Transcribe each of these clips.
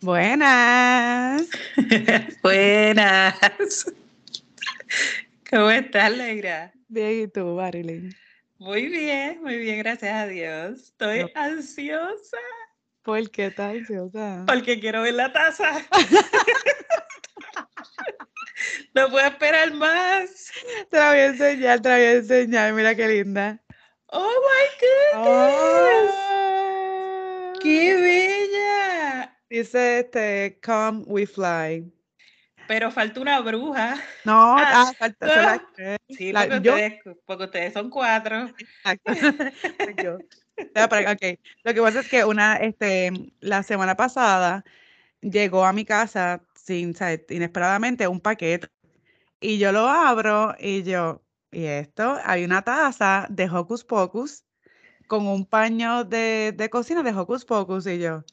Buenas. Buenas. ¿Cómo estás, Leira? Bien, ¿y tú, Marilyn? Muy bien, muy bien, gracias a Dios. Estoy No. ansiosa ¿Por qué estás ansiosa? porque quiero ver la taza. no puedo esperar más. Te la voy a enseñar, te la voy a enseñar. Mira qué linda. Oh my goodness. Oh. ¡Qué bella! Dice este, come we fly. Pero falta una bruja. No, Ah, ah, falta la- Sí, la- porque, yo- ustedes, porque ustedes son cuatro. Exacto. Yo. Lo que pasa es que una, este, la semana pasada llegó a mi casa sin, ¿sabes? inesperadamente un paquete y yo lo abro y yo, ¿y esto? Hay una taza de Hocus Pocus con un paño de, de cocina de Hocus Pocus y yo,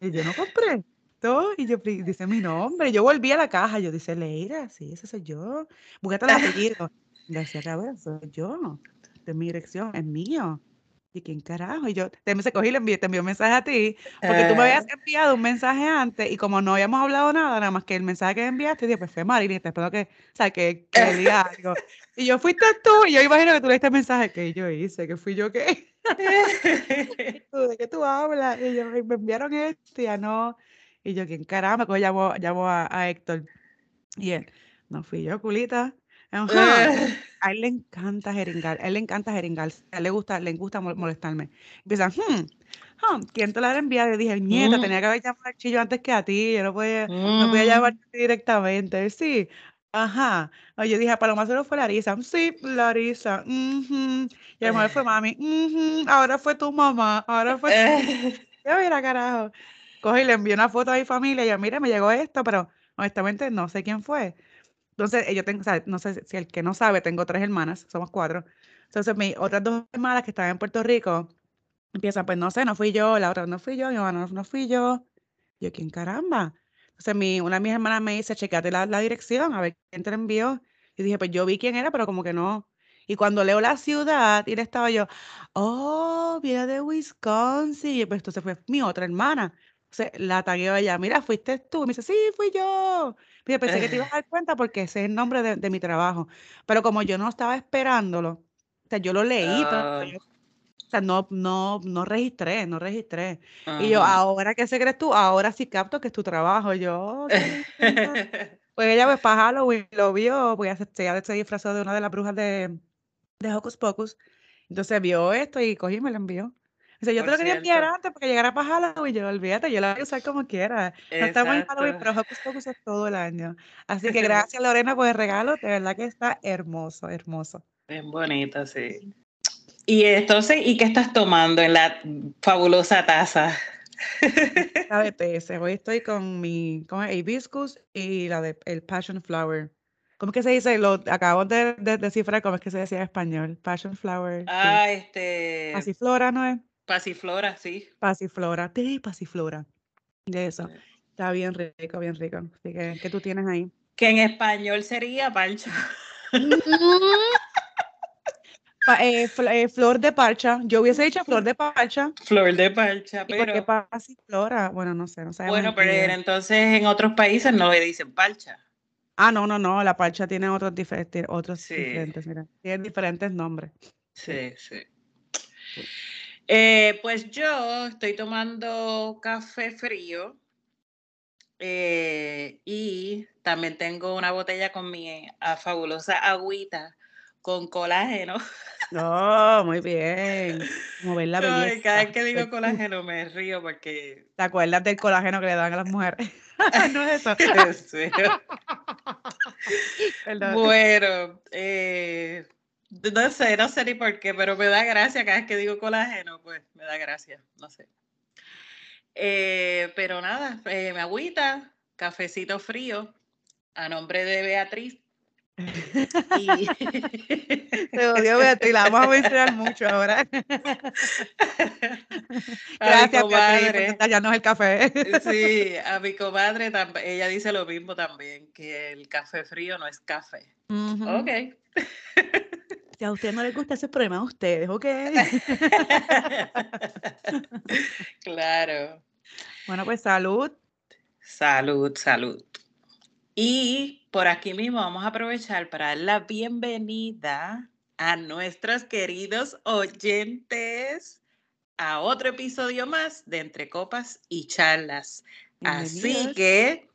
y yo no compré esto y yo dice mi nombre, yo volví a la caja, yo dice Leira, sí, ese soy yo, búscate el apellido. Decía, cabrón, soy yo, de mi dirección, es mío. ¿Y quién carajo? Y yo te se cogí y le envié, te envié un mensaje a ti, porque tú me habías Ah. enviado un mensaje antes y como no habíamos hablado nada, nada más que el mensaje que enviaste, dije, pues fue Marilyn, te espero que, o sea, que, que le diga algo. Y yo, fuiste tú, y yo imagino que tú leíste el mensaje que yo hice, que fui yo que, ¿de qué tú hablas? Y yo, "Ay, me enviaron esto y ya no. Y yo, ¿quién carajo? Me cojo, llamo, llamo a, a Héctor. Y él, no fui yo, culita. Ajá. A él le encanta jeringar, a él le encanta jeringar, a él le gusta, le gusta mol- molestarme. Empieza, hmm, ¿quién te la ha enviado? Y dije, nieta, Mm. tenía que haber llamado al chillo antes que a ti, yo no podía, no podía Mm. llamarte directamente. Sí, ajá. Yo dije, para lo más seguro fue Larisa. Sí, Larisa. ujú. Y a lo mejor fue mami. ujú, Ahora fue tu mamá, ahora fue tu... Yo, mira, carajo. Coge y le envié una foto a mi familia y yo, mira, me llegó esto, pero honestamente no sé quién fue. Entonces, eh, yo tengo, o sea, no sé si el que no sabe, tengo tres hermanas, somos cuatro. Entonces, mis otras dos hermanas que estaban en Puerto Rico empiezan, pues no sé, no fui yo, la otra no fui yo, mi mamá no, fui yo. Yo, ¿quién caramba? Entonces, mi, una de mis hermanas me dice, checate la, dirección, a ver quién te envió. Y dije, pues yo vi quién era, pero como que no. Y cuando leo la ciudad, y le estaba yo, oh, viene de Wisconsin. Y pues entonces fue mi otra hermana. Entonces la tagueo a ella, mira, fuiste tú. Y me dice, sí, fui yo. Dije, pensé que te ibas a dar cuenta porque ese es el nombre de, de mi trabajo. Pero como yo no estaba esperándolo, o sea, yo lo leí, pero Ah. yo- o sea, no, no, no registré, no registré. Y yo, ahora que se crees tú, ahora sí capto que es tu trabajo. Yo. Pues ella, pues para Halloween lo vio, ella se, ella se disfrazó de una de las brujas de, de Hocus Pocus. Entonces vio esto y cogí y me lo envió. Yo te lo quería enviar antes porque llegara para Halloween. Yo, olvídate, yo la voy a usar como quiera. No estamos en Halloween, pero Hocus Pocus es todo el año. Así que gracias, Lorena, por el regalo. De verdad que está hermoso, hermoso. Bien bonita, sí. Y entonces, ¿y qué estás tomando en la fabulosa taza? La de. Hoy estoy con mi con hibiscus y la de el passion flower. ¿Cómo es que se dice? Lo acabamos de, de descifrar cómo es que se decía en español. Passion flower. sí. Ah, este, Pasiflora, ¿no es? Pasiflora, sí. Pasiflora, té pasiflora. De eso. Está bien rico, bien rico. Así que, ¿qué tú tienes ahí? Que en español sería parcha. Pa- eh, fl- eh, flor de parcha. Yo hubiese dicho flor de parcha. Flor de parcha, ¿Y por qué pero pasiflora? Bueno, no sé, no sabemos bueno, pero idioma. entonces en otros países no le dicen parcha. Ah, no, no, no. La parcha tiene otros, difer- tiene otros Sí. diferentes, mira. Tiene diferentes nombres. Sí, sí. Eh, pues yo estoy tomando café frío eh, y también tengo una botella con mi ah, fabulosa agüita con colágeno. Oh, muy bien. Como ver la cada vez que digo colágeno me río porque... ¿Te acuerdas del colágeno que le dan a las mujeres? no es eso. Bueno, eh, no sé, no sé ni por qué, pero me da gracia cada vez que digo colágeno, pues me da gracia, no sé. Eh, pero nada, eh, mi agüita, cafecito frío, a nombre de Beatriz, Y... Te odio, Beatriz, la vamos a mencionar mucho ahora. Gracias, comadre. Ya no es el café. Sí, a mi comadre, ella dice lo mismo también, que el café frío no es café. Ok. Si a usted no le gusta ese problema, a ustedes, ¿ok? claro. Bueno, pues salud. Salud, salud. Y por aquí mismo vamos a aprovechar para dar la bienvenida a nuestros queridos oyentes a otro episodio más de Entre Copas y Charlas. Así que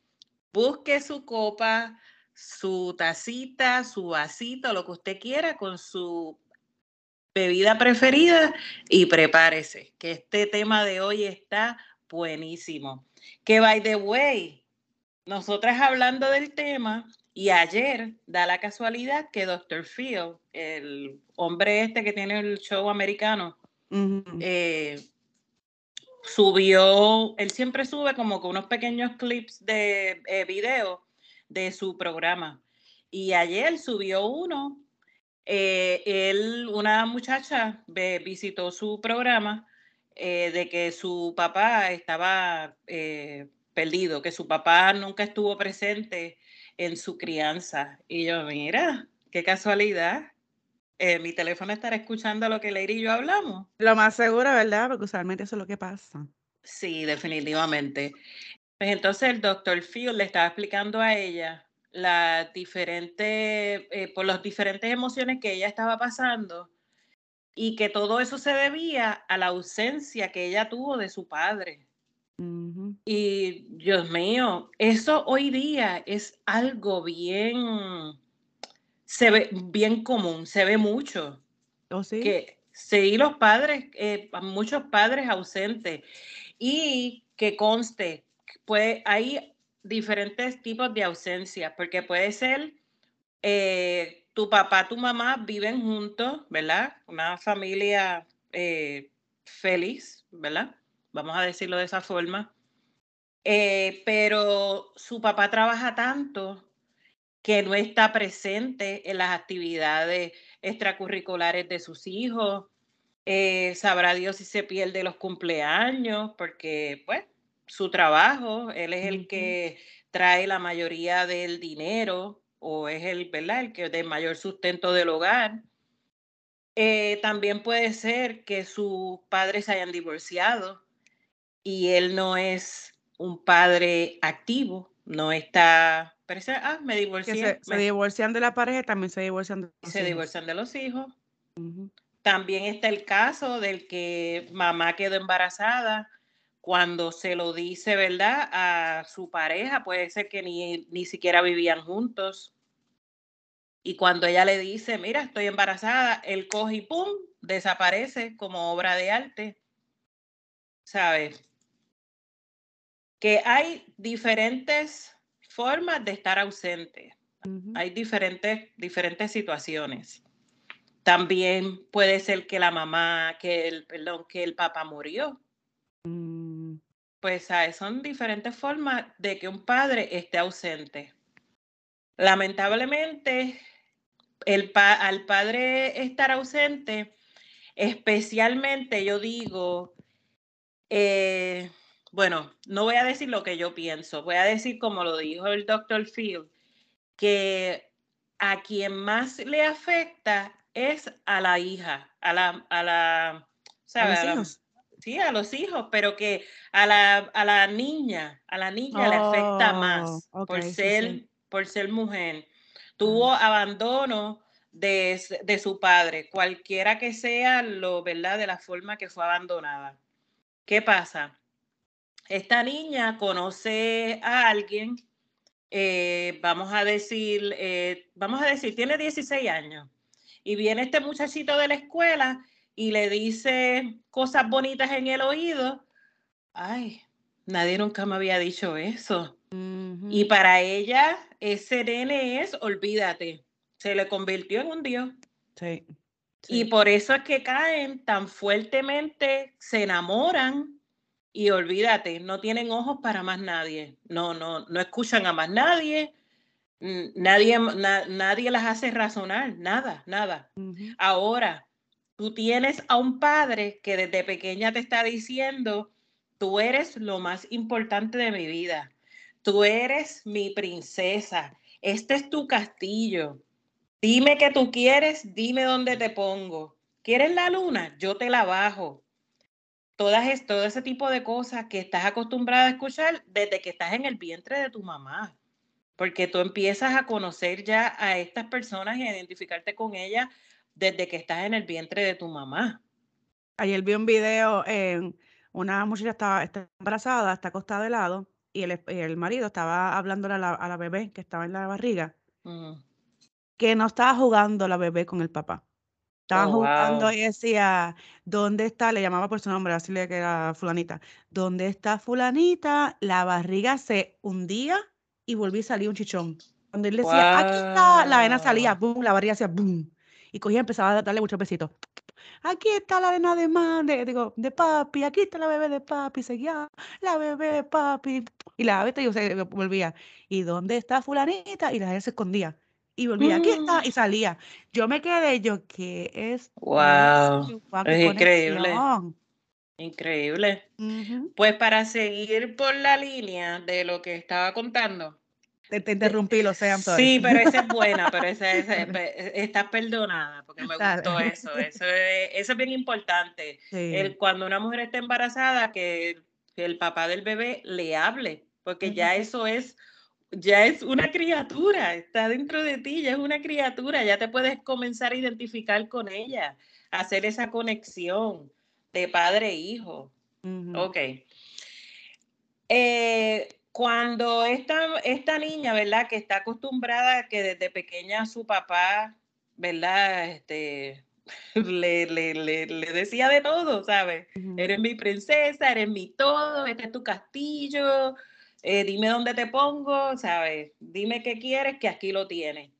busque su copa, su tacita, su vasito, lo que usted quiera con su bebida preferida y prepárese, que este tema de hoy está buenísimo. Que by the way, nosotras hablando del tema y ayer da la casualidad que Dr. Phil, el hombre este que tiene el show americano, eh, subió, él siempre sube como con unos pequeños clips de eh, video de su programa. Y ayer subió uno, eh, él, una muchacha visitó su programa eh, de que su papá estaba eh, perdido, que su papá nunca estuvo presente en su crianza. Y yo, mira, qué casualidad. mi teléfono estará escuchando lo que Leire y yo hablamos. Lo más seguro, ¿verdad? Porque usualmente eso es lo que pasa. Sí, definitivamente. Pues entonces el doctor Field le estaba explicando a ella la diferente, eh, por las diferentes emociones que ella estaba pasando y que todo eso se debía a la ausencia que ella tuvo de su padre. Y Dios mío, eso hoy día es algo bien, se ve bien común, se ve mucho. ¿Oh, sí? Que sí, los padres, eh, muchos padres ausentes. Y que conste, pues hay diferentes tipos de ausencia, porque puede ser eh, tu papá, tu mamá viven juntos, ¿verdad? Una familia eh, feliz, ¿verdad? Vamos a decirlo de esa forma. Eh, pero su papá trabaja tanto que no está presente en las actividades extracurriculares de sus hijos. sabrá Dios si se pierde los cumpleaños, porque pues su trabajo, él es el que trae la mayoría del dinero o es el, ¿verdad? El que de mayor sustento del hogar. Eh, también puede ser que sus padres se hayan divorciado y él no es un padre activo, no está, ah, me divorcié. Se, divorcian de la pareja, también se divorcian de los Se divorcian de los hijos. También está el caso del que mamá quedó embarazada cuando se lo dice, ¿verdad? A su pareja, puede ser que ni, ni siquiera vivían juntos. Y cuando ella le dice, mira, estoy embarazada, él coge y ¡pum! desaparece como obra de arte. ¿Sabes? Que hay diferentes formas de estar ausente. Hay diferentes, diferentes situaciones. También puede ser que la mamá, que el, perdón, que el papá murió. Mm pues son diferentes formas de que un padre esté ausente. Lamentablemente, el al padre estar ausente, especialmente yo digo, eh, bueno, no voy a decir lo que yo pienso, voy a decir como lo dijo el doctor Field, que a quien más le afecta es a la hija, a la, a la, sí, a los hijos, pero que a la, a la niña, a la niña le afecta más oh, por, ser, por ser mujer. Tuvo abandono de, de, su padre, cualquiera que sea lo, ¿verdad? De la forma que fue abandonada. ¿Qué pasa? Esta niña conoce a alguien, eh, vamos a decir, eh, vamos a decir, tiene 16 años y viene este muchachito de la escuela y le dice cosas bonitas en el oído, ay, nadie nunca me había dicho eso. Y para ella, ese nene es, olvídate, se le convirtió en un dios. Sí, Y por eso es que caen tan fuertemente, se enamoran y olvídate, no tienen ojos para más nadie. No, no, no escuchan a más nadie. Nadie, nadie las hace razonar, nada, nada. Ahora, tú tienes a un padre que desde pequeña te está diciendo, tú eres lo más importante de mi vida, tú eres mi princesa, este es tu castillo, dime qué tú quieres, dime dónde te pongo. ¿Quieres la luna? Yo te la bajo. Todas, todo ese tipo de cosas que estás acostumbrada a escuchar desde que estás en el vientre de tu mamá porque tú empiezas a conocer ya a estas personas y a identificarte con ellas desde que estás en el vientre de tu mamá. Ayer vi un video, en una muchacha estaba, embarazada, está acostada de lado, y el, marido estaba hablándole a la, bebé que estaba en la barriga, que no estaba jugando la bebé con el papá. Estaban oh, jugando y decía, ¿dónde está? Le llamaba por su nombre, así le que era fulanita. ¿Dónde está fulanita? La barriga se hundía y volví a salir un chichón. Cuando él decía, aquí está, la vena salía, boom, la barriga hacía boom. Y cogía empezaba a darle muchos besitos. Aquí está la vena de madre, digo, de papi, aquí está la bebé de papi, seguía la bebé de papi. Y la bebé yo se volvía, ¿y dónde está fulanita? Y la gente se escondía. Y volvía, aquí está, mm. y salía. Yo me quedé, yo, ¿qué es? Wow, es increíble. Increíble. Pues para seguir por la línea de lo que estaba contando. Te, interrumpí, lo sé, Sí, pero esa es buena, pero esa, esa estás perdonada, porque me gustó eso. Eso es, eso es bien importante. El, cuando una mujer está embarazada, que, el papá del bebé le hable, porque ya eso es ya es una criatura, está dentro de ti, ya es una criatura, ya te puedes comenzar a identificar con ella, hacer esa conexión de padre e hijo. Ok. Eh, cuando esta, esta niña, ¿verdad? Que está acostumbrada que desde pequeña su papá, ¿verdad? Este, le, le, le, decía de todo, ¿sabes? Eres mi princesa, eres mi todo, este es tu castillo, eh, dime dónde te pongo, ¿sabes? Dime qué quieres, que aquí lo tienes.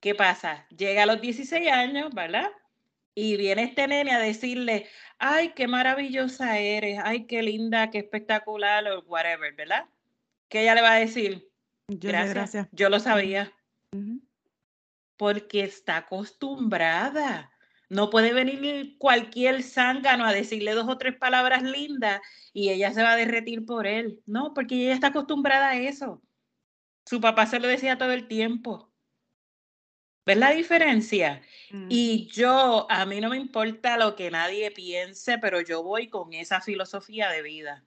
¿Qué pasa? Llega a los 16 años, ¿verdad? Y viene este nene a decirle, ay, qué maravillosa eres, ay, qué linda, qué espectacular, o whatever, ¿verdad? Que ella le va a decir, gracias, yo lo sabía. Porque está acostumbrada. No puede venir cualquier zángano a decirle dos o tres palabras lindas y ella se va a derretir por él. No, porque ella está acostumbrada a eso. Su papá se lo decía todo el tiempo. ¿Ves la diferencia? Mm. Y yo, a mí no me importa lo que nadie piense, pero yo voy con esa filosofía de vida.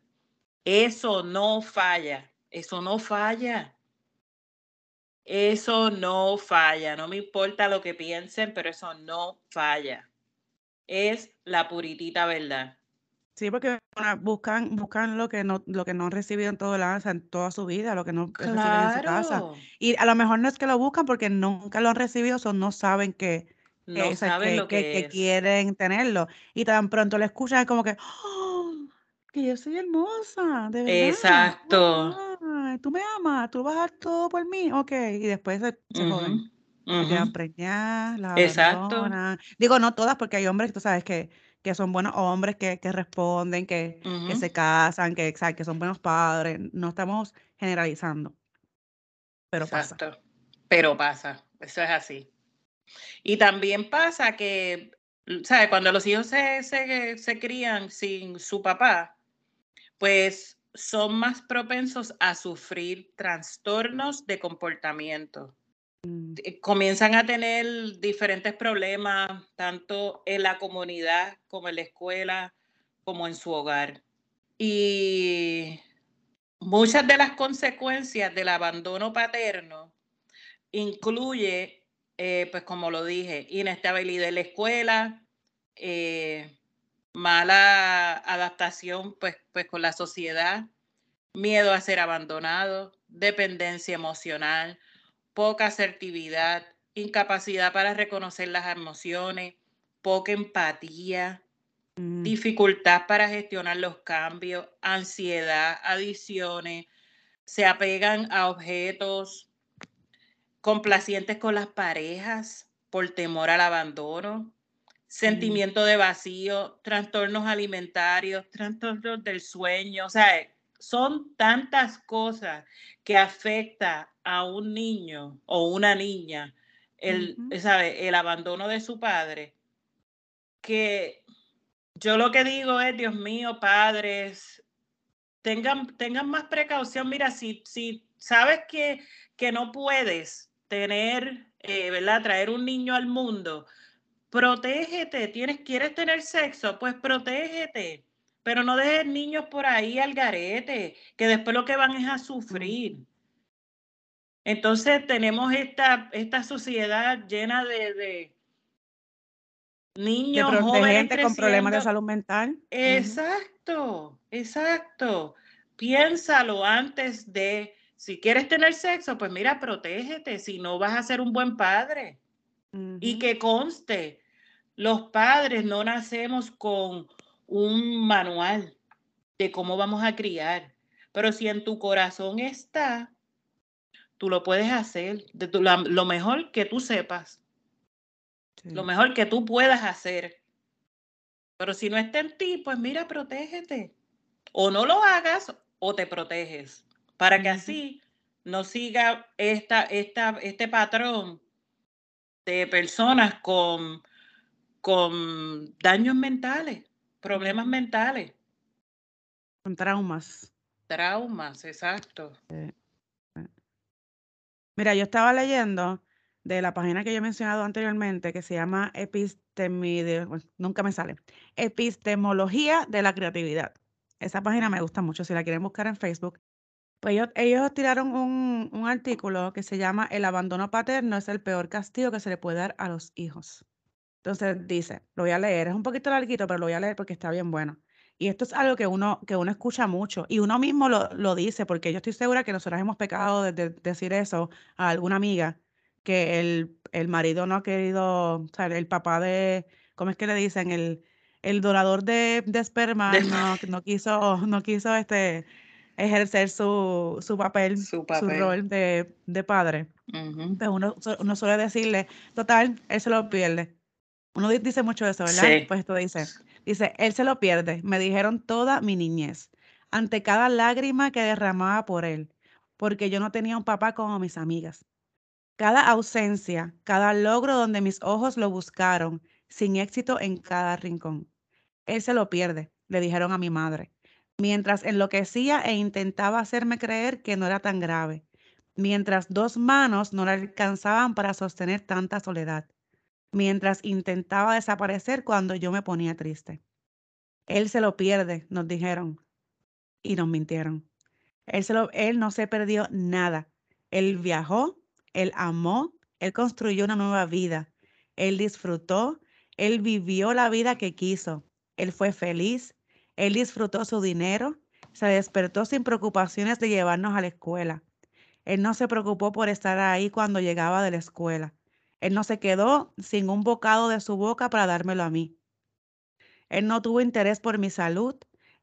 Eso no falla, eso no falla. Eso no falla, no me importa lo que piensen, pero eso no falla. Es la puritita verdad. Sí, porque buscan, buscan lo que no, lo que no han recibido en todo el año, en toda su vida, lo que no reciben en su casa. Y a lo mejor no es que lo buscan porque nunca lo han recibido, o no saben que, no saben lo que, quieren tenerlo. Y tan pronto le escuchan, es como que, ¡Oh! que yo soy hermosa, de verdad. Exacto. tú me amas, tú vas a dar todo por mí, ok. Y después se, se joden. Exacto. Digo, no todas, porque hay hombres, tú sabes, que que son buenos hombres, que, que responden, que, que, se casan, que, que son buenos padres. No estamos generalizando. Pero pasa. Pero pasa, eso es así. Y también pasa que, ¿sabes? Cuando los hijos se, se, se crían sin su papá, pues son más propensos a sufrir trastornos de comportamiento. Mm. Eh, comienzan a tener diferentes problemas, tanto en la comunidad como en la escuela, como en su hogar. Y muchas de las consecuencias del abandono paterno incluye, eh, pues como lo dije, inestabilidad en la escuela, eh, mala adaptación pues, pues con la sociedad, miedo a ser abandonado, dependencia emocional, poca asertividad, incapacidad para reconocer las emociones, poca empatía, mm. dificultad para gestionar los cambios, ansiedad, adicciones, se apegan a objetos, complacientes con las parejas por temor al abandono, mm. sentimiento de vacío, trastornos alimentarios, trastornos del sueño, o sea, son tantas cosas que afecta a un niño o una niña, el, ¿sabe? el abandono de su padre, que yo lo que digo es, Dios mío, padres, tengan, tengan más precaución. Mira, si, si sabes que, que no puedes tener, eh, ¿verdad? Traer un niño al mundo, protégete. ¿Tienes, ¿Quieres tener sexo? Pues protégete. Pero no dejes niños por ahí al garete, que después lo que van es a sufrir. Entonces tenemos esta, esta sociedad llena de, niños jóvenes con problemas de salud mental. Exacto, exacto. Piénsalo antes de, si quieres tener sexo, pues mira, protégete, si no vas a ser un buen padre. Y que conste, los padres no nacemos con un manual de cómo vamos a criar, pero si en tu corazón está, tú lo puedes hacer de lo mejor que tú sepas, lo mejor que tú puedas hacer. Pero si no está en ti, pues mira, protégete. O no lo hagas o te proteges, para que así no siga esta, esta, este patrón de personas con, con daños mentales, problemas mentales. Con traumas. Traumas, exacto. Mira, yo estaba leyendo de la página que yo he mencionado anteriormente, que se llama Epistemide, nunca me sale, Epistemología de la Creatividad. Esa página me gusta mucho, si la quieren buscar en Facebook. Pues ellos, ellos tiraron un, un artículo que se llama El abandono paterno es el peor castigo que se le puede dar a los hijos. Entonces dice, lo voy a leer, es un poquito larguito, pero lo voy a leer porque está bien bueno. Y esto es algo que uno, que uno escucha mucho y uno mismo lo, lo dice, porque yo estoy segura que nosotros hemos pecado de, decir eso a alguna amiga, que el, el, marido no ha querido, o sea, el papá de, ¿cómo es que le dicen? El, el dorador de, de esperma no, no, quiso, no quiso este, ejercer su, su papel, su, rol de, de padre. Pues uno, uno suele decirle, total, él se lo pierde. Uno dice mucho eso, ¿verdad? Pues esto dice, Dice, él se lo pierde, me dijeron toda mi niñez, ante cada lágrima que derramaba por él, porque yo no tenía un papá como mis amigas. Cada ausencia, cada logro donde mis ojos lo buscaron, sin éxito en cada rincón. Él se lo pierde, le dijeron a mi madre, mientras enloquecía e intentaba hacerme creer que no era tan grave, mientras dos manos no le alcanzaban para sostener tanta soledad mientras intentaba desaparecer cuando yo me ponía triste. Él se lo pierde, nos dijeron, y nos mintieron. Él, se lo, él no se perdió nada. Él viajó, él amó, él construyó una nueva vida. Él disfrutó, él vivió la vida que quiso. Él fue feliz, él disfrutó su dinero, se despertó sin preocupaciones de llevarnos a la escuela. Él no se preocupó por estar ahí cuando llegaba de la escuela. Él no se quedó sin un bocado de su boca para dármelo a mí. Él no tuvo interés por mi salud.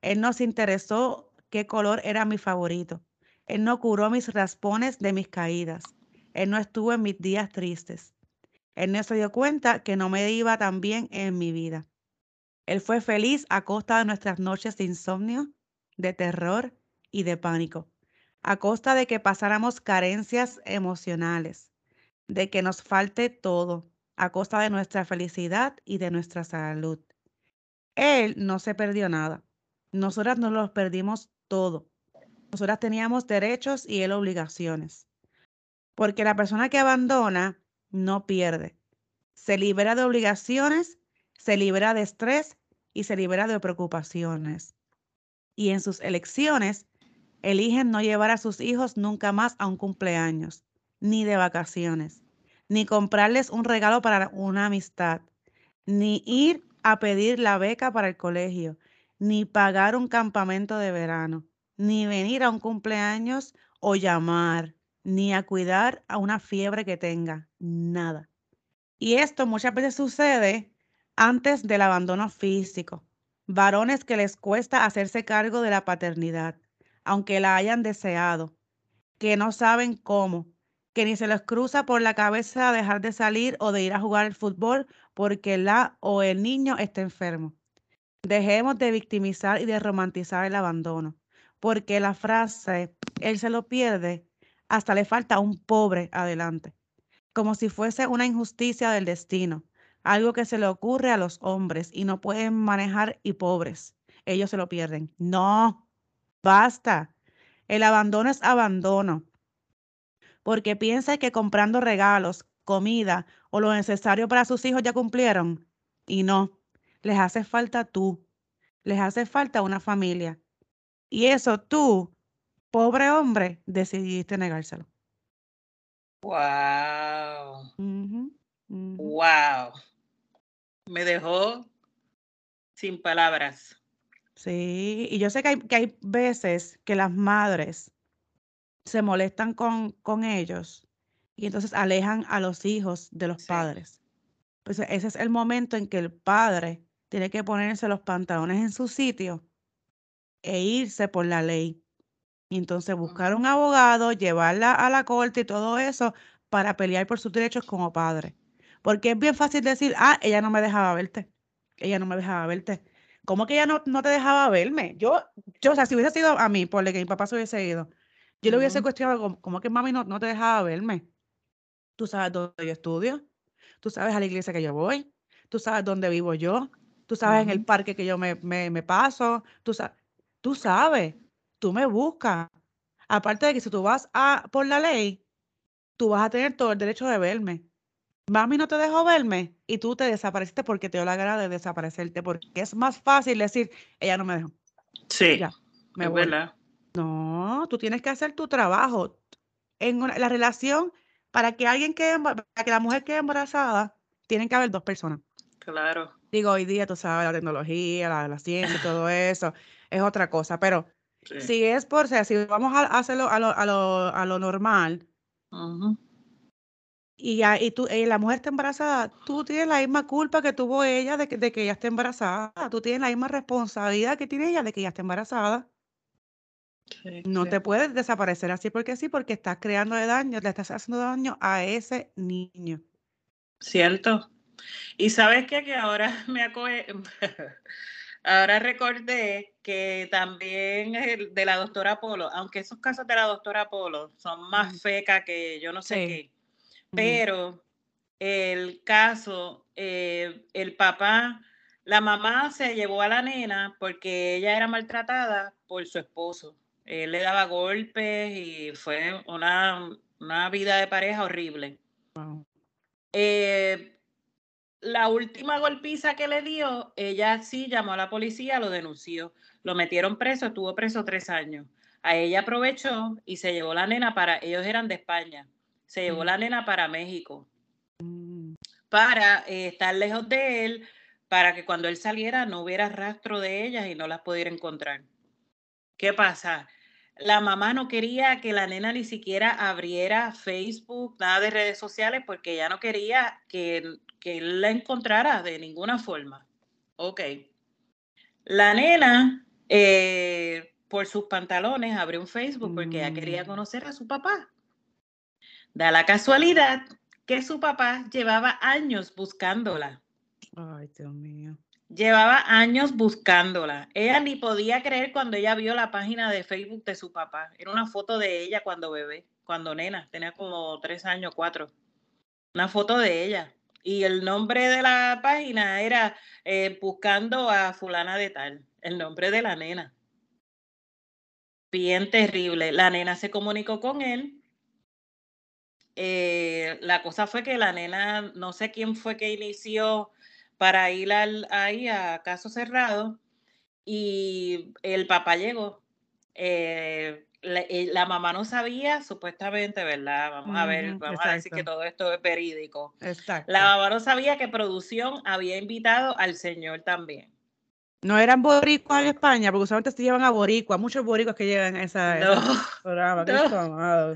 Él no se interesó qué color era mi favorito. Él no curó mis raspones de mis caídas. Él no estuvo en mis días tristes. Él no se dio cuenta que no me iba tan bien en mi vida. Él fue feliz a costa de nuestras noches de insomnio, de terror y de pánico, a costa de que pasáramos carencias emocionales, de que nos falte todo a costa de nuestra felicidad y de nuestra salud. Él no se perdió nada. Nosotras nos los perdimos todo. Nosotras teníamos derechos y él obligaciones. Porque la persona que abandona no pierde. Se libera de obligaciones, se libera de estrés y se libera de preocupaciones. Y en sus elecciones eligen no llevar a sus hijos nunca más a un cumpleaños ni de vacaciones, ni comprarles un regalo para una amistad, ni ir a pedir la beca para el colegio, ni pagar un campamento de verano, ni venir a un cumpleaños o llamar, ni a cuidar a una fiebre que tenga, nada. Y esto muchas veces sucede antes del abandono físico. Varones que les cuesta hacerse cargo de la paternidad, aunque la hayan deseado, que no saben cómo, que ni se les cruza por la cabeza dejar de salir o de ir a jugar al fútbol porque la o el niño está enfermo. Dejemos de victimizar y de romantizar el abandono, porque la frase, él se lo pierde, hasta le falta un pobre adelante, como si fuese una injusticia del destino, algo que se le ocurre a los hombres y no pueden manejar y pobres, ellos se lo pierden. No, basta. El abandono es abandono, porque piensa que comprando regalos, comida o lo necesario para sus hijos ya cumplieron. Y no, les hace falta tú, les hace falta una familia. Y eso tú, pobre hombre, decidiste negárselo. Wow. Wow. Me dejó sin palabras. Sí, y yo sé que hay, que hay veces que las madres se molestan con, con ellos y entonces alejan a los hijos de los padres. Pues ese es el momento en que el padre tiene que ponerse los pantalones en su sitio e irse por la ley. Y entonces buscar un abogado, llevarla a la corte y todo eso para pelear por sus derechos como padre. Porque es bien fácil decir, ah, ella no me dejaba verte. Ella no me dejaba verte. ¿Cómo que ella no, no te dejaba verme? Yo, yo, o sea, si hubiese sido a mí, por lo que mi papá se hubiese ido, yo le hubiese cuestionado, ¿cómo, que mami no, no te dejaba verme? Tú sabes dónde yo estudio, tú sabes a la iglesia que yo voy, tú sabes dónde vivo yo, tú sabes en el parque que yo me, me, paso, tú, tú sabes, tú me buscas. Aparte de que si tú vas a, por la ley, tú vas a tener todo el derecho de verme. Mami no te dejó verme y tú te desapareciste porque te dio la gana de desaparecerte, porque es más fácil decir, ella no me dejó. Sí, ya, me voy. No, tú tienes que hacer tu trabajo. En la relación, para que alguien quede, para que la mujer quede embarazada, tienen que haber dos personas. Claro. Digo, hoy día tú sabes, la tecnología, la, ciencia y todo eso, es otra cosa, pero si es por, ser, si vamos a hacerlo a lo, a lo, a lo normal, y, ya, y, tú, y la mujer está embarazada, tú tienes la misma culpa que tuvo ella de que, de que ella esté embarazada, tú tienes la misma responsabilidad que tiene ella de que ella esté embarazada. No te puedes desaparecer así porque sí, porque estás creando daño, le estás haciendo daño a ese niño. Cierto. Y sabes qué? que ahora me acoge, ahora recordé que también el de la doctora Polo, aunque esos casos de la doctora Polo son más fecas que yo no sé qué, pero el caso, eh, el papá, la mamá se llevó a la nena porque ella era maltratada por su esposo. Él le daba golpes y fue una, vida de pareja horrible. Eh, la última golpiza que le dio, ella sí llamó a la policía, lo denunció. Lo metieron preso, estuvo preso tres años. A ella aprovechó y se llevó la nena para, ellos eran de España, se llevó la nena para México mm. para eh, estar lejos de él, para que cuando él saliera no hubiera rastro de ellas y no las pudiera encontrar. ¿Qué pasa? La mamá no quería que la nena ni siquiera abriera Facebook, nada de redes sociales, porque ella no quería que, que él la encontrara de ninguna forma. Ok. La nena, eh, por sus pantalones, abrió un Facebook porque ella quería mm. conocer a su papá. Da la casualidad que su papá llevaba años buscándola. Ay, Dios mío. Llevaba años buscándola. Ella ni podía creer cuando ella vio la página de Facebook de su papá. Era una foto de ella cuando bebé, cuando nena, tenía como tres años, cuatro. Una foto de ella. Y el nombre de la página era eh, Buscando a fulana de tal, el nombre de la nena. Bien terrible. La nena se comunicó con él. Eh, la cosa fue que la nena, no sé quién fue que inició para ir al, ahí a caso cerrado y el papá llegó. Eh, eh, la, mamá no sabía, supuestamente, ¿verdad? Vamos a ver, vamos a decir que todo esto es verídico. Exacto. La mamá no sabía que producción había invitado al señor también. No eran boricuas en España, porque usualmente se llevan a boricuas, muchos boricuas que llevan esa, no, programa. No.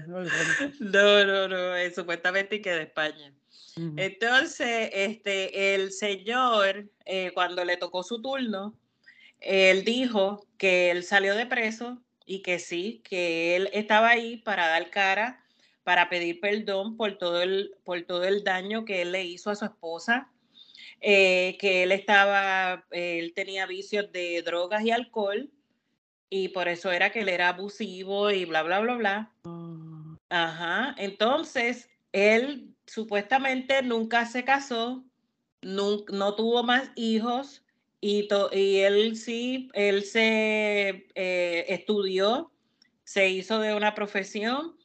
no, no, no, es supuestamente que de España. Entonces, este, el señor, eh, cuando le tocó su turno, él dijo que él salió de preso y que sí, que él estaba ahí para dar cara, para pedir perdón por todo el, por todo el daño que él le hizo a su esposa, eh, que él estaba, él tenía vicios de drogas y alcohol y por eso era que él era abusivo y bla, bla, bla, bla. Oh. Ajá, entonces él supuestamente nunca se casó, no, no tuvo más hijos y, y él sí, él se eh, estudió, se hizo de una profesión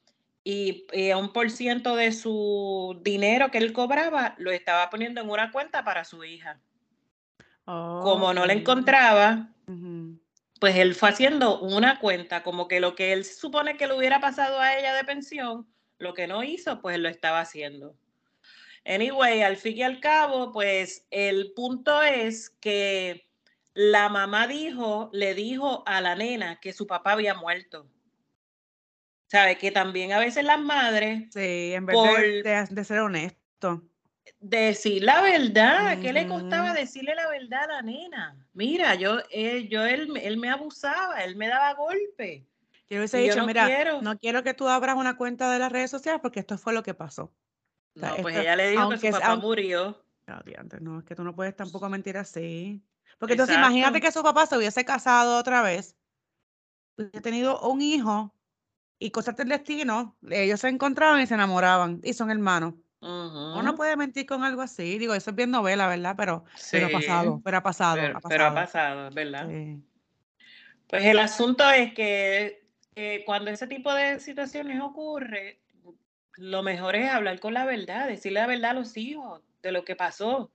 y, un por ciento de su dinero que él cobraba lo estaba poniendo en una cuenta para su hija. Como no la encontraba, pues él fue haciendo una cuenta, como que lo que él supone que le hubiera pasado a ella de pensión, lo que no hizo, pues lo estaba haciendo. Anyway, al fin y al cabo, pues el punto es que la mamá dijo, le dijo a la nena que su papá había muerto. ¿Sabe? Que también a veces las madres. Sí, en vez de, ser honesto. Decir la verdad. ¿Qué le costaba decirle la verdad a la nena? Mira, yo, eh, yo él, él me abusaba, él me daba golpe. Yo hubiese dicho, no mira, quiero. no quiero que tú abras una cuenta de las redes sociales porque esto fue lo que pasó. no, pues ella le dijo que su papá murió. No, es que tú no puedes tampoco mentir así. Porque entonces imagínate que su papá se hubiese casado otra vez, hubiese tenido un hijo y cosas del destino, ellos se encontraban y se enamoraban y son hermanos. Uno puede mentir con algo así, digo, eso es bien novela, ¿verdad? Pero, pero ha pasado, pero ha pasado. Pero ha pasado, ¿verdad? Pues el asunto es que cuando ese tipo de situaciones ocurre, lo mejor es hablar con la verdad, decirle la verdad a los hijos de lo que pasó.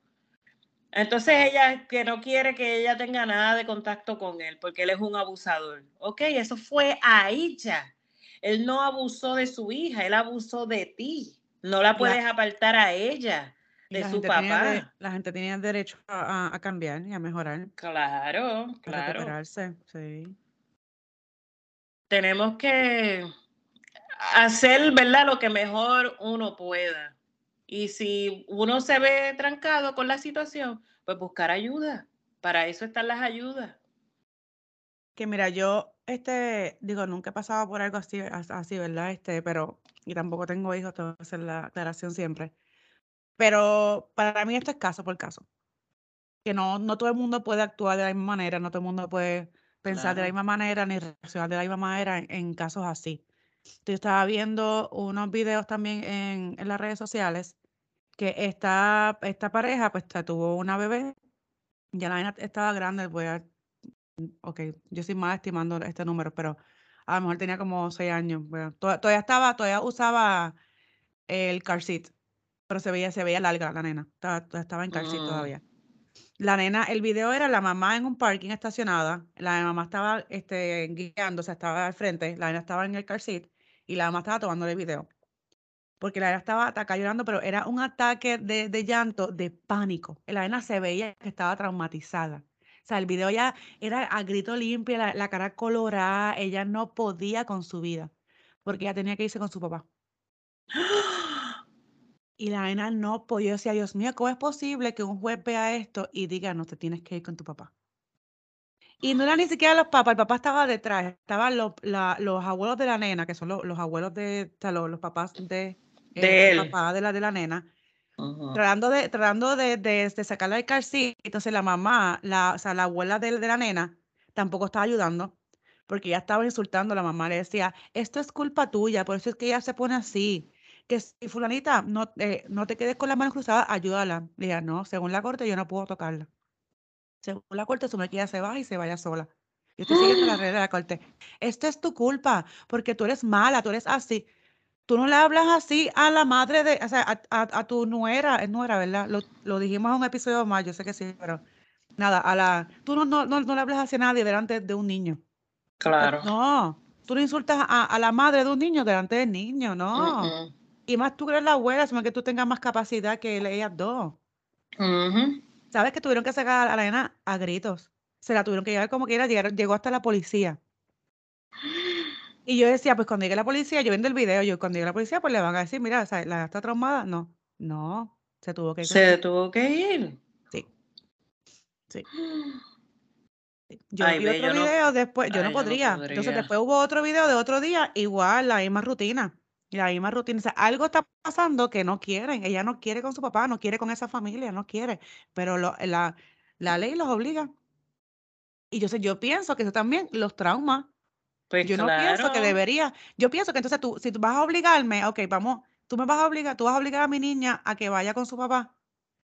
Entonces ella que no quiere que ella tenga nada de contacto con él porque él es un abusador. Ok, eso fue a ella. Él no abusó de su hija, él abusó de ti. No la puedes apartar a ella de su papá. la gente tenía derecho a, cambiar y a mejorar. Claro, claro. sí. Tenemos que hacer, ¿verdad? Lo que mejor uno pueda. Y si uno se ve trancado con la situación, pues buscar ayuda. Para eso están las ayudas. Que mira, yo, este, digo, nunca he pasado por algo así, así, ¿verdad? Este, pero, y tampoco tengo hijos, tengo que hacer la aclaración siempre. Pero para mí esto es caso por caso. Que no, no todo el mundo puede actuar de la misma manera, no todo el mundo puede pensar de la misma manera ni reaccionar de la misma manera en, casos así. Yo estaba viendo unos videos también en, en las redes sociales que esta, esta pareja pues tuvo una bebé, ya la nena estaba grande, voy a, ok, yo soy más estimando este número, pero a lo mejor tenía como seis años, todavía estaba, todavía usaba el car seat, pero se veía, se veía larga la nena, estaba, estaba en car seat mm. todavía. La nena, el video era la mamá en un parking estacionada, la mamá estaba este, guiando, o sea, estaba al frente, la nena estaba en el car seat y la mamá estaba tomando el video porque la nena estaba atacada llorando, pero era un ataque de, llanto, de pánico. La nena se veía que estaba traumatizada. O sea, el video ya era a grito limpio, la, cara colorada, ella no podía con su vida, porque ella tenía que irse con su papá. Y la nena no podía, decir, Dios mío, ¿cómo es posible que un juez vea esto y diga, no te tienes que ir con tu papá? Y no era ni siquiera los papás, el papá estaba detrás, estaban los, los abuelos de la nena, que son los, abuelos de, los papás de, de él. papá de la de la nena, tratando de, tratando de, de, sacarla del car Entonces la mamá, la, o sea, la abuela de, de la nena, tampoco estaba ayudando, porque ella estaba insultando a la mamá, le decía, esto es culpa tuya, por eso es que ella se pone así. Que si fulanita, no, eh, no te quedes con las manos cruzadas, ayúdala. Le dije, no, según la corte yo no puedo tocarla. Según la corte, su que ella se va y se vaya sola. Yo estoy siguiendo la regla de la corte. Esto es tu culpa, porque tú eres mala, tú eres así tú no le hablas así a la madre de, o sea, a, tu nuera, es nuera, ¿verdad? Lo, dijimos en un episodio más, yo sé que sí, pero nada, a la, tú no, no, no, le hablas así a nadie delante de un niño. Claro. No, tú no insultas a, la madre de un niño delante del niño, no. Y más tú eres la abuela, sino que tú tengas más capacidad que ellas dos. ¿Sabes que tuvieron que sacar a la nena a gritos? Se la tuvieron que llevar como quiera, llegó hasta la policía. Y yo decía, pues cuando llegue la policía, yo viendo el video, yo cuando llegue la policía, pues le van a decir, mira, ¿la está traumada? No, no, se tuvo que ir. Se tuvo que ir. Sí. Sí. Yo vi otro video después, yo, no podría. Entonces después hubo otro video de otro día, igual, la misma rutina. La misma rutina. O sea, algo está pasando que no quieren. Ella no quiere con su papá, no quiere con esa familia, no quiere. Pero la, la ley los obliga. Y yo sé, yo pienso que eso también los traumas. Pues yo no pienso que debería. Yo pienso que entonces tú, si tú vas a obligarme, ok, vamos, tú me vas a obligar, tú vas a obligar a mi niña a que vaya con su papá,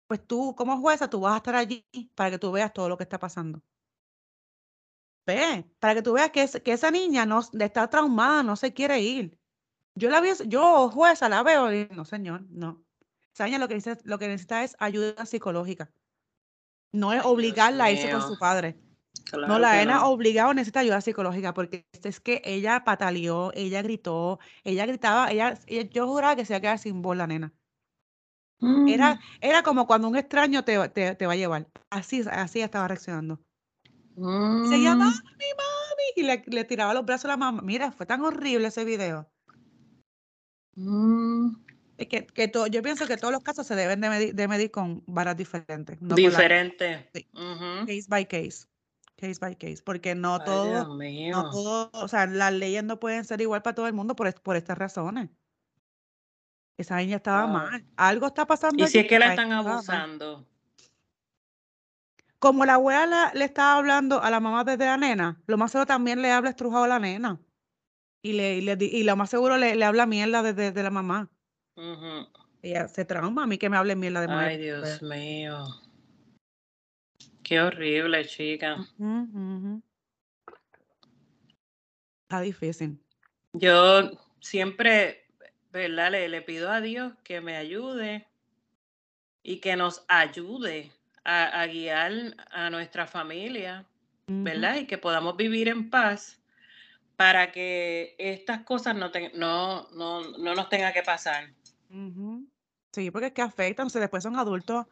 pues tú como jueza, tú vas a estar allí para que tú veas todo lo que está pasando. Ve, para que tú veas que, es- que esa niña no está traumada, no se quiere ir. Yo la vi, yo jueza la veo y no, señor, no. Esa niña lo que dice, lo que necesita es ayuda psicológica. No es Ay, Dios obligarla a irse con su padre. Claro No, la nena no. obligado necesita ayuda psicológica porque es que ella pataleó, ella gritó, ella gritaba, ella, yo juraba que se iba a quedar sin voz la nena. Era, Mm, era como cuando un extraño te, te, te va a llevar. Así, así estaba reaccionando. Y seguía, mm, mami, mami, y le, le tiraba los brazos a la mamá. Mira, fue tan horrible ese video. Mm. Es Que, que to- yo pienso que todos los casos se deben de medir, de medir con varas diferentes. No con la- Diferente. sí. Ujú. case by case. Case by case. Porque no Ay, todo, no todo, o sea, las leyes no pueden ser igual para todo el mundo por, por estas razones. Esa niña estaba mal. Algo está pasando Y si es que la están abusando. Como la abuela la- le estaba hablando a la mamá desde la nena, lo más seguro también le habla estrujado a la nena. Y, le, y, le y lo más seguro le, le habla mierda desde de la mamá. Ujú. Ella se trauma a mí que me hable mierda de mamá. Ay, Dios mío. Qué horrible, chica. Está difícil. Yo siempre, ¿verdad? Le, le pido a Dios que me ayude y que nos ayude a, a guiar a nuestra familia. ¿verdad? Y que podamos vivir en paz para que estas cosas no, ten- no, no, no nos tenga que pasar. Sí, porque es que afectan, o después son adultos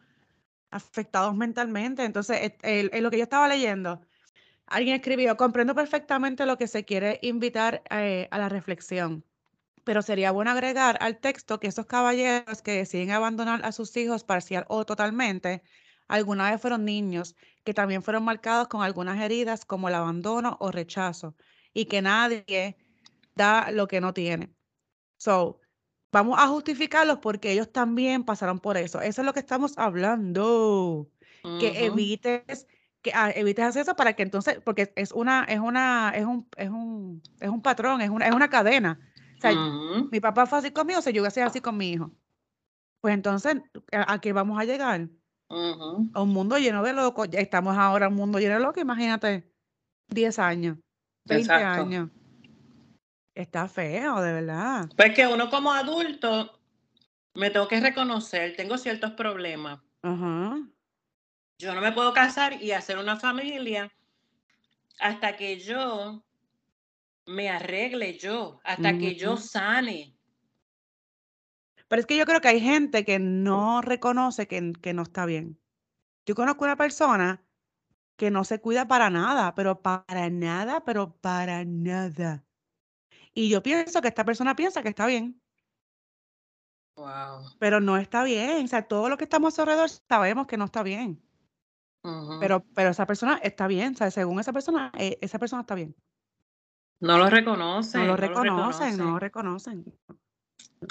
afectados mentalmente. Entonces, en lo que yo estaba leyendo, alguien escribió, comprendo perfectamente lo que se quiere invitar eh, a la reflexión, pero sería bueno agregar al texto que esos caballeros que deciden abandonar a sus hijos parcial o totalmente, alguna vez fueron niños que también fueron marcados con algunas heridas como el abandono o rechazo, y que nadie da lo que no tiene. So, vamos a justificarlos porque ellos también pasaron por eso. Eso es lo que estamos hablando. Que evites, que ah, evites hacer eso para que entonces, porque es una, es una, es un, es un, es un patrón, es una, es una cadena. O sea, Ujú. mi papá fue así conmigo, o sea, yo voy a ser así con mi hijo. Pues entonces, ¿a, a qué vamos a llegar? A un mundo lleno de locos. Ya estamos ahora en un mundo lleno de locos, imagínate, 10 años, 20 Exacto. años. Está feo, de verdad. Pues que uno como adulto me tengo que reconocer, tengo ciertos problemas. Ajá. Yo no me puedo casar y hacer una familia hasta que yo me arregle yo, hasta que yo sane. Pero es que yo creo que hay gente que no reconoce que, que no está bien. Yo conozco una persona que no se cuida para nada, pero para nada, pero para nada. Y yo pienso que esta persona piensa que está bien, Wow. pero no está bien. O sea, todo lo que estamos alrededor sabemos que no está bien. Pero, pero esa persona está bien. O sea, según esa persona, eh, esa persona está bien. No lo No reconocen, lo no lo reconocen, no lo reconocen. reconocen.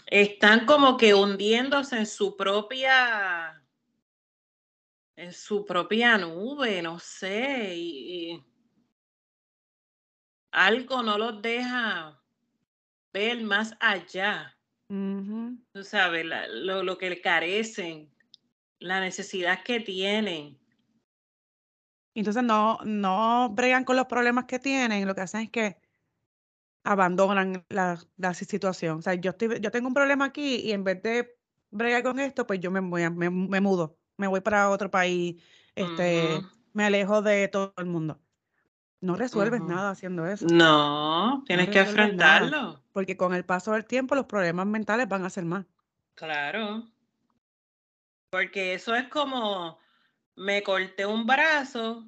Están como que hundiéndose en su propia, en su propia nube, no sé, y, y algo no los deja ver más allá. Tú sabes, la- lo, lo que carecen, la necesidad que tienen. Entonces no, no bregan con los problemas que tienen, lo que hacen es que abandonan la, la si- situación. O sea, yo, estoy, yo tengo un problema aquí y en vez de bregar con esto, pues yo me, me, me mudo, me voy para otro país, este, me alejo de todo el mundo. No resuelves nada haciendo eso, No, no tienes que nada, enfrentarlo. porque con el paso del tiempo los problemas mentales van a ser más. Claro. Porque eso es como me corté un brazo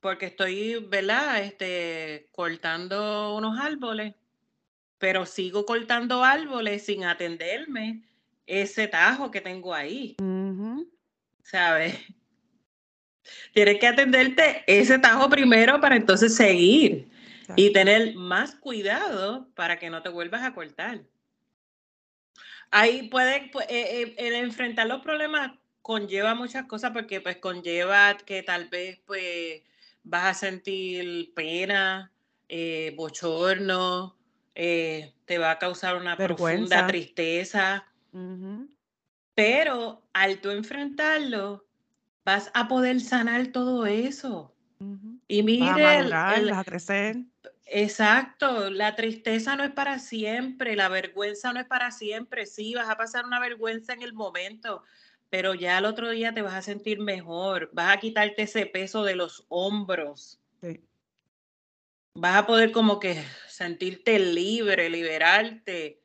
porque estoy, ¿verdad? Este, cortando unos árboles, pero sigo cortando árboles sin atenderme ese tajo que tengo ahí, Ujú, ¿sabes? Tienes que atenderte ese tajo primero para entonces seguir y tener más cuidado para que no te vuelvas a cortar. Ahí puede, pu- eh, eh, el enfrentar los problemas conlleva muchas cosas porque pues conlleva que tal vez pues vas a sentir pena, eh, bochorno, eh, te va a causar una profunda tristeza. Pero al tú enfrentarlo, vas a poder sanar todo eso. Y mire, a crecer. Exacto, la tristeza no es para siempre, la vergüenza no es para siempre. Sí, vas a pasar una vergüenza en el momento, pero ya el otro día te vas a sentir mejor, vas a quitarte ese peso de los hombros. Vas a poder como que sentirte libre, liberarte.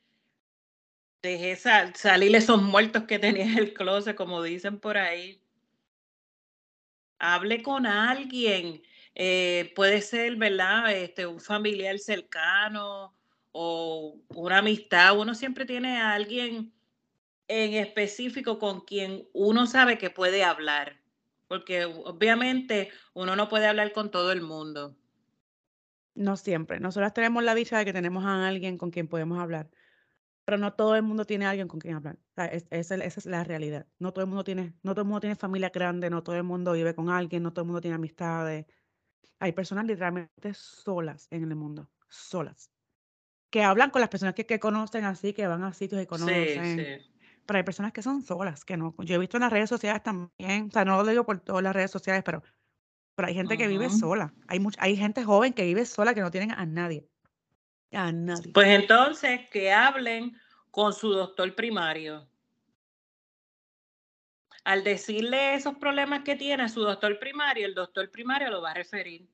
Deje salir esos muertos que tenías en el closet, como dicen por ahí. Hable con alguien eh, puede ser, ¿verdad? Este, un familiar cercano o una amistad. Uno siempre tiene a alguien en específico con quien uno sabe que puede hablar, porque obviamente uno no puede hablar con todo el mundo. No siempre. Nosotros tenemos la dicha de que tenemos a alguien con quien podemos hablar, pero no todo el mundo tiene alguien con quien hablar. esa, es la realidad. No todo el mundo tiene, no todo el mundo tiene familia grande, no todo el mundo vive con alguien, no todo el mundo tiene amistades. Hay personas literalmente solas en el mundo, solas, que hablan con las personas que, conocen así, que van a sitios y conocen. Sí, Pero hay personas que son solas, que no. Yo he visto en las redes sociales también, o sea, no lo digo por todas las redes sociales, pero, pero hay gente que vive sola. Hay, hay gente joven que vive sola que no tienen a nadie. A nadie. Pues entonces que hablen con su doctor primario al decirle esos problemas que tiene a su doctor primario, el doctor primario lo va a referir.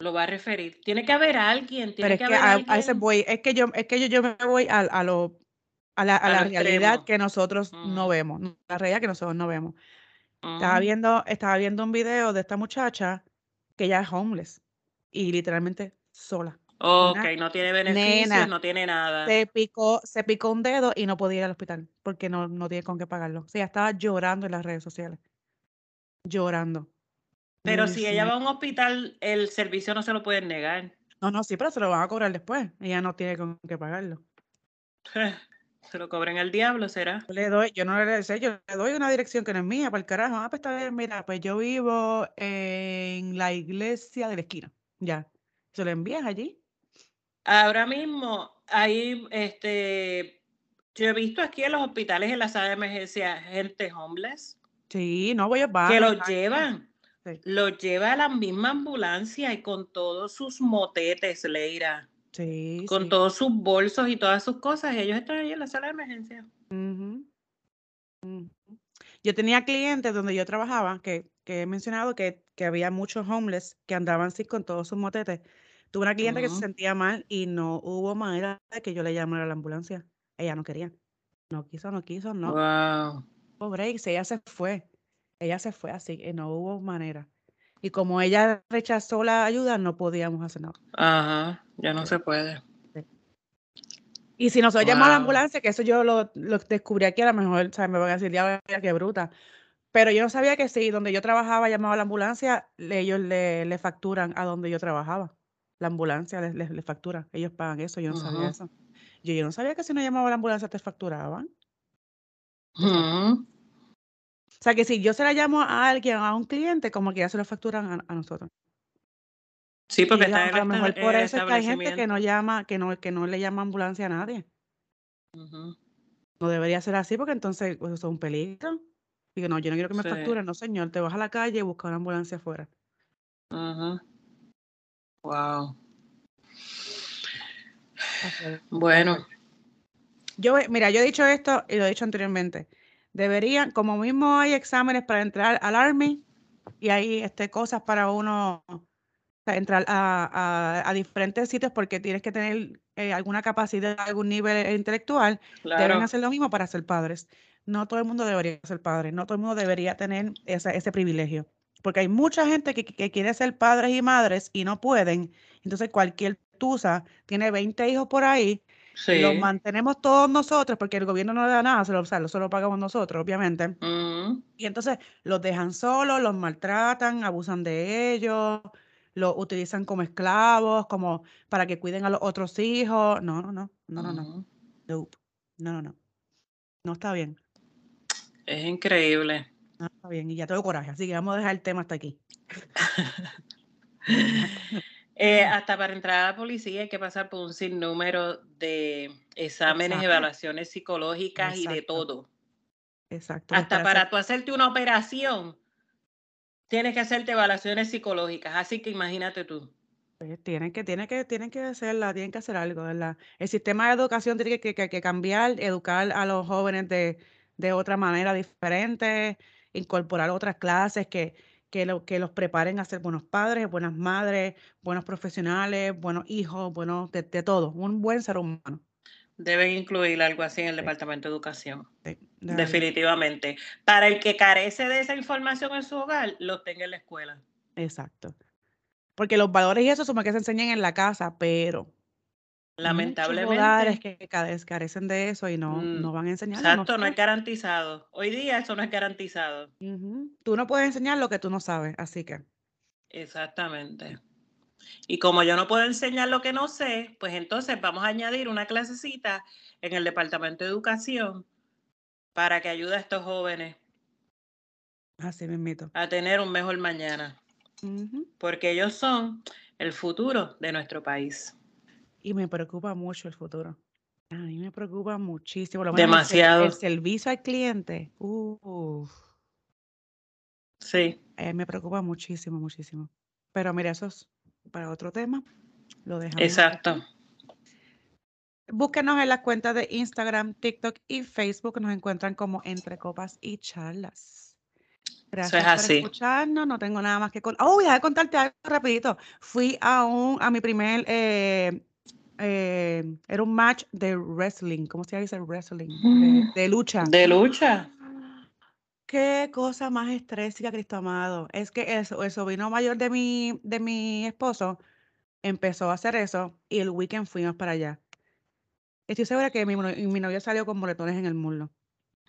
Lo va a referir. Tiene que haber alguien. Tiene Pero es que, a, ese voy. Es que yo, es que yo, me voy a, a lo, a la, a la realidad que nosotros no vemos. La realidad que nosotros no vemos. Estaba viendo, estaba viendo un video de esta muchacha que ya es homeless y literalmente sola. Ok, no tiene beneficios, no tiene nada. Se picó, se picó un dedo y no podía ir al hospital porque no, no tiene con qué pagarlo. O sea, estaba llorando en las redes sociales. Llorando. Pero si ella va a un hospital, el servicio no se lo pueden negar. No, no, sí, pero se lo van a cobrar después. Ella no tiene con qué pagarlo. Se lo cobren al diablo, ¿será? Yo le doy, yo no le sé, yo le doy una dirección que no es mía, para el carajo. Ah, pues está bien, mira, pues yo vivo en la iglesia de la esquina. Ya. Se lo envías allí Ahora mismo hay, este, yo he visto aquí en los hospitales, en la sala de emergencia, gente homeless. Sí, no voy a Que los llevan. Los lleva a la misma ambulancia y con todos sus motetes, Leira. Sí. Con todos sus bolsos y todas sus cosas. Ellos están ahí en la sala de emergencia. Yo tenía clientes donde yo trabajaba que, que he mencionado que, que había muchos homeless que andaban así con todos sus motetes Tuve una cliente que se sentía mal y no hubo manera de que yo le llamara a la ambulancia. Ella no quería. No quiso, no quiso, no. Wow. Pobre, ella se fue. Ella se fue así, y no hubo manera. Y como ella rechazó la ayuda, no podíamos hacer nada. Ajá, ya no se puede. Y si nosotros llamamos a la ambulancia, que eso yo lo, lo descubrí aquí, a lo mejor ¿sabes? me van a decir, ya, qué bruta. Pero yo no sabía que si donde yo trabajaba llamaba a la ambulancia, ellos le, le facturan a donde yo trabajaba la ambulancia les, les, factura. Ellos pagan eso, yo no sabía eso. Yo, yo no sabía que si no llamaba a la ambulancia te facturaban. O sea que si yo se la llamo a alguien, a un cliente, como que ya se lo facturan a, nosotros. Sí, porque está a lo mejor por eso es que hay gente que no llama, que no, que no le llama ambulancia a nadie. No debería ser así porque entonces pues, eso es un peligro. Digo, no, yo no quiero que me facturen, no señor, te vas a la calle y busca una ambulancia afuera. Ajá. Wow. Bueno. Yo, mira, yo he dicho esto y lo he dicho anteriormente. Deberían, como mismo hay exámenes para entrar al Army y hay este, cosas para uno entrar a, diferentes sitios porque tienes que tener eh, alguna capacidad, algún nivel intelectual, deben hacer lo mismo para ser padres. No todo el mundo debería ser padre, no todo el mundo debería tener ese privilegio porque hay mucha gente que, quiere ser padres y madres y no pueden. Entonces cualquier tusa tiene 20 hijos por ahí, sí. los mantenemos todos nosotros porque el gobierno no le da nada, se lo, o lo pagamos nosotros, obviamente. Mm. Y entonces los dejan solos, los maltratan, abusan de ellos, los utilizan como esclavos, como para que cuiden a los otros hijos. No, no, no, no, no, no. Mm. No, no, no, no. No está bien. Es increíble. Ah, está bien, y ya tengo coraje, así que vamos a dejar el tema hasta aquí. Eh, hasta para entrar a la policía hay que pasar por un sinnúmero de exámenes, evaluaciones psicológicas y de todo. Exacto. Hasta para tú hacerte una operación, tienes que hacerte evaluaciones psicológicas. Así que imagínate tú. Pues tienen que, tienen que, tienen que hacerla, tienen que hacer algo, ¿verdad? El sistema de educación tiene que, que, que cambiar, educar a los jóvenes de, de otra manera diferente, incorporar otras clases que, que, lo, que los preparen a ser buenos padres, buenas madres, buenos profesionales, buenos hijos, buenos de, todo, un buen ser humano. Deben incluir algo así en el Departamento de Educación. Definitivamente. Para el que carece de esa información en su hogar, lo tenga en la escuela. Exacto. Porque los valores y eso son los que se enseñan en la casa, pero lamentablemente que carecen de eso y no, mm, no van a enseñar. Exacto, no, es garantizado. Hoy día eso no es garantizado. Tú no puedes enseñar lo que tú no sabes, así que. Exactamente. Y como yo no puedo enseñar lo que no sé, pues entonces vamos a añadir una clasecita en el Departamento de Educación para que ayude a estos jóvenes Así mismito. a tener un mejor mañana. Porque ellos son el futuro de nuestro país. Y me preocupa mucho el futuro. A mí me preocupa muchísimo. Demasiado. El, servicio al cliente. Sí. Eh, me preocupa muchísimo, muchísimo. Pero mira, eso es para otro tema. Lo dejamos. Exacto. Búsquenos en las cuentas de Instagram, TikTok y Facebook. Nos encuentran como Entre Copas y Charlas. Gracias por escucharnos. No tengo nada más que contar. Oh, voy a contarte algo rapidito. Fui a un a mi primer eh, eh, era un match de wrestling, ¿cómo se dice wrestling? Mm. De, lucha. De lucha. Qué cosa más estrésica, Cristo amado. Es que eso, el sobrino mayor de mi, de mi esposo empezó a hacer eso y el weekend fuimos para allá. Estoy segura que mi, mi novio salió con moretones en el muslo.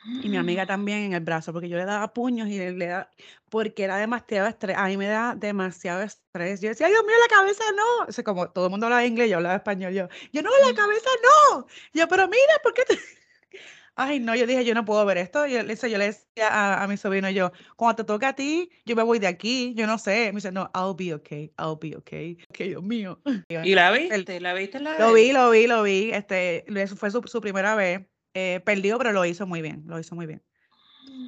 Y mi amiga también en el brazo, porque yo le daba puños y le, daba, porque era demasiado estrés. A mí me da demasiado estrés. Yo decía, Dios mío, la cabeza no. O sea, como todo el mundo hablaba inglés, yo hablaba español. Yo, yo no, la cabeza no. Yo, pero mira, ¿por qué te... Ay, no, yo dije, yo no puedo ver esto. Yo, yo le decía a, a, mi sobrino, yo, cuando te toque a ti, yo me voy de aquí, yo no sé. Me dice, no, I'll be okay, I'll be okay. Ok, Dios mío. ¿Y la viste? ¿La viste la Lo vi, lo vi, lo vi. Este, eso fue su, su primera vez. Eh, perdió, pero lo hizo muy bien, lo hizo muy bien.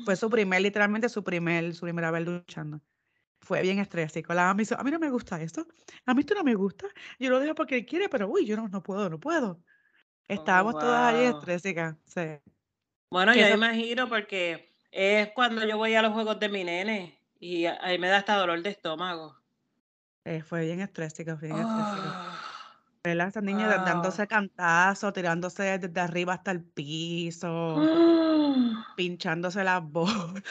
Fue su primer, literalmente su primer, su primera vez luchando. Fue bien estrésico. La a mí no me gusta esto, a mí esto no me gusta. Yo lo dejo porque quiere, pero uy, yo no, no puedo, no puedo. Oh, Estábamos todas ahí estrésicas. Sí. Bueno, yo imagino porque es cuando yo voy a los juegos de mi nene y ahí me da hasta dolor de estómago. Eh, fue bien estrésico, bien estrésico. Esa niña dándose cantazo, tirándose desde arriba hasta el piso, pinchándose las bolas.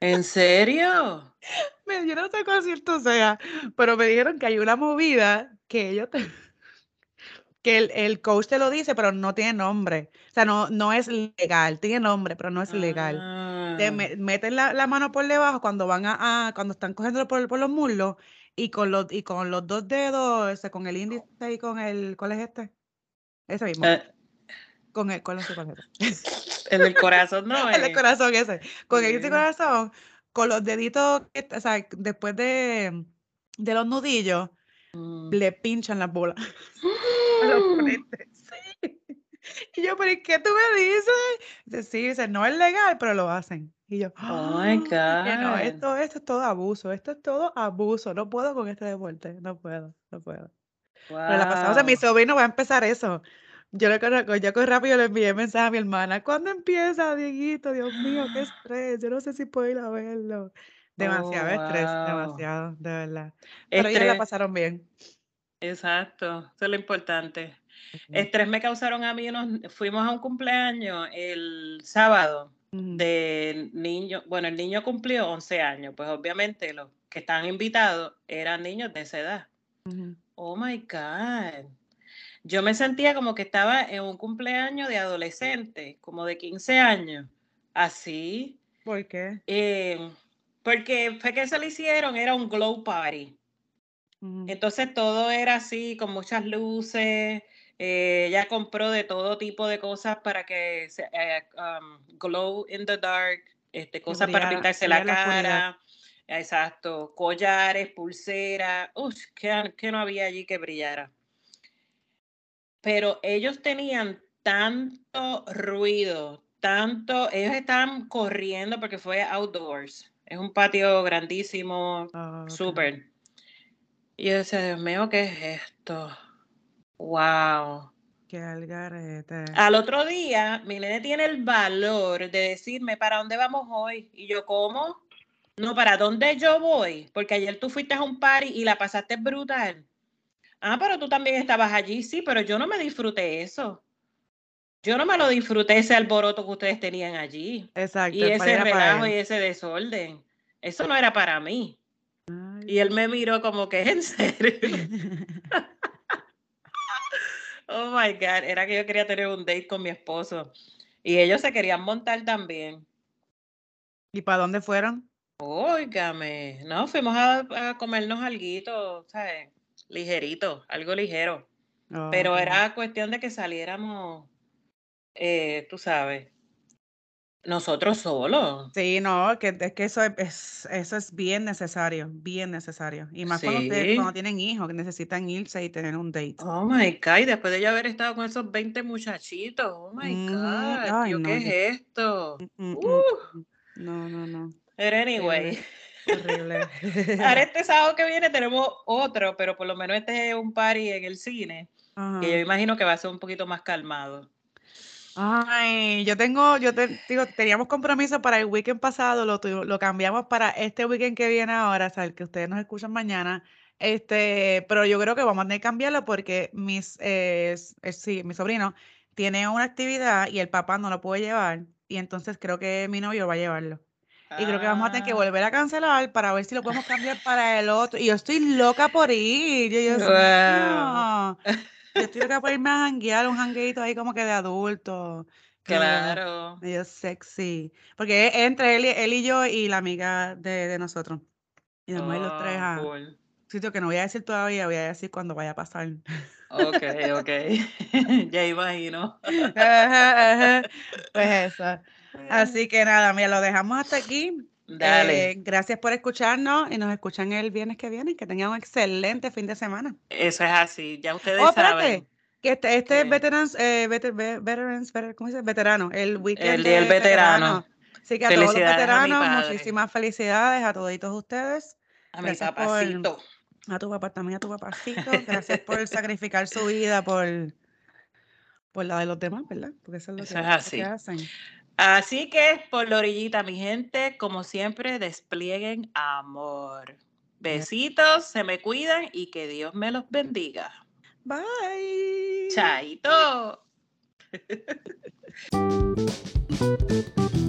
¿En serio? yo no sé cuál cierto sea, pero me dijeron que hay una movida que ellos te... que el, el, coach te lo dice, pero no tiene nombre. O sea, no, no es legal, tiene nombre, pero no es legal. Te ah. meten la, la, mano por debajo cuando van a, a cuando están cogiendo por, por los muslos y con los, y con los dos dedos, ese, con el índice y con el, ¿cuál es este? Ese mismo. Eh. con el, ¿cuál es el En el corazón, no. El corazón ese. Con el índice y corazón, con los deditos, o sea, después de, de los nudillos, mm. le pinchan las bolas. Sí. Y yo, pero ¿qué tú me dices? Dice, sí, dice, no es legal, pero lo hacen. Y yo, oh my God. No, esto, esto es todo abuso, esto es todo abuso. No puedo con este deporte, no puedo, no puedo. Pero la pasada, o sea, mi sobrino va a empezar eso. Yo le conozco, yo con rápido le envié mensaje a mi hermana. ¿Cuándo empieza, Dieguito? Dios mío, qué estrés. Yo no sé si puedo ir a verlo. Demasiado oh, estrés, demasiado, de verdad. Pero ellos la pasaron bien. Exacto, eso es lo importante. Estrés me causaron a mí unos, fuimos a un cumpleaños el sábado de niño, bueno, el niño cumplió 11 años, pues obviamente los que estaban invitados eran niños de esa edad. Oh my God. Yo me sentía como que estaba en un cumpleaños de adolescente, como de 15 años. Así. ¿Por qué? Eh, porque fue que se le hicieron, era un glow party. Entonces todo era así, con muchas luces, eh, ella compró de todo tipo de cosas para que se, eh, um, glow in the dark. este, cosas para pintarse la cara. Exacto, collares, pulseras, uff, que, no había allí que brillara. Pero ellos tenían tanto ruido, tanto, ellos estaban corriendo porque fue outdoors. Es un patio grandísimo, ah, súper. Y yo decía, Dios mío, ¿qué es esto? Wow. Qué algarete. Al otro día, mi nene tiene el valor de decirme, ¿para dónde vamos hoy? Y yo, ¿cómo? No, ¿para dónde yo voy? Porque ayer tú fuiste a un party y la pasaste brutal. Ah, pero tú también estabas allí, sí, pero yo no me disfruté eso. Yo no me lo disfruté ese alboroto que ustedes tenían allí. Exacto. Y ese relajo y ese desorden. Eso no era para mí. y él me miró como que, ¿en serio? oh my God, era que yo quería tener un date con mi esposo. Y ellos se querían montar también. ¿Y para dónde fueron? Óigame, no, fuimos a, comernos algo, ¿sabes? Ligerito, algo ligero. Pero era cuestión de que saliéramos, eh, tú sabes, nosotros solos. Sí, no, que es que eso es, eso es bien necesario, bien necesario. Y más cuando, cuando tienen hijos, que necesitan irse y tener un date. Oh my God, y después de yo haber estado con esos 20 muchachitos, oh my God, ¿qué es esto? Mm, mm, uh. No, no, no. Pero anyway. Horrible. Ahora este sábado que viene tenemos otro, pero por lo menos este es un party en el cine. Que yo imagino que va a ser un poquito más calmado. Ay, yo tengo, yo te digo, teníamos compromiso para el weekend pasado, lo, lo cambiamos para este weekend que viene ahora, o sea, el que ustedes nos escuchan mañana. Este, pero yo creo que vamos a tener que cambiarlo porque mis, eh, sí, mi sobrino tiene una actividad y el papá no lo puede llevar. Y entonces creo que mi novio va a llevarlo. Y creo que vamos a tener que ah. volver a cancelar para ver si lo podemos cambiar para el otro. Y yo estoy loca por ir. Yo, yo, yo estoy loca por irme a janguear, un jangueito ahí como que de adulto. Claro. Medio sexy. Porque es entre él, él y yo y la amiga de, de nosotros. Y nos vamos los tres a un sitio que no voy a decir todavía, voy a decir cuando vaya a pasar. Ok, ok. ya imagino. pues eso. Así que nada, mira, lo dejamos hasta aquí. Dale. Eh, gracias por escucharnos y nos escuchan el viernes que viene. Que tengan un excelente fin de semana. Eso es así, ya ustedes oh, saben. Que este, este es veterans, eh, veterans, ¿cómo dice? Veterano, el weekend. El día del veterano. Así que a todos los veteranos, muchísimas felicidades a toditos ustedes. A mi papacito. a tu papá también, a tu papacito. Gracias por sacrificar su vida por, por la de los demás, ¿verdad? Porque eso es lo, que, es así. hacen. Así que por la orillita, mi gente, como siempre, desplieguen amor. Besitos, se me cuidan y que Dios me los bendiga. Bye. Chaito.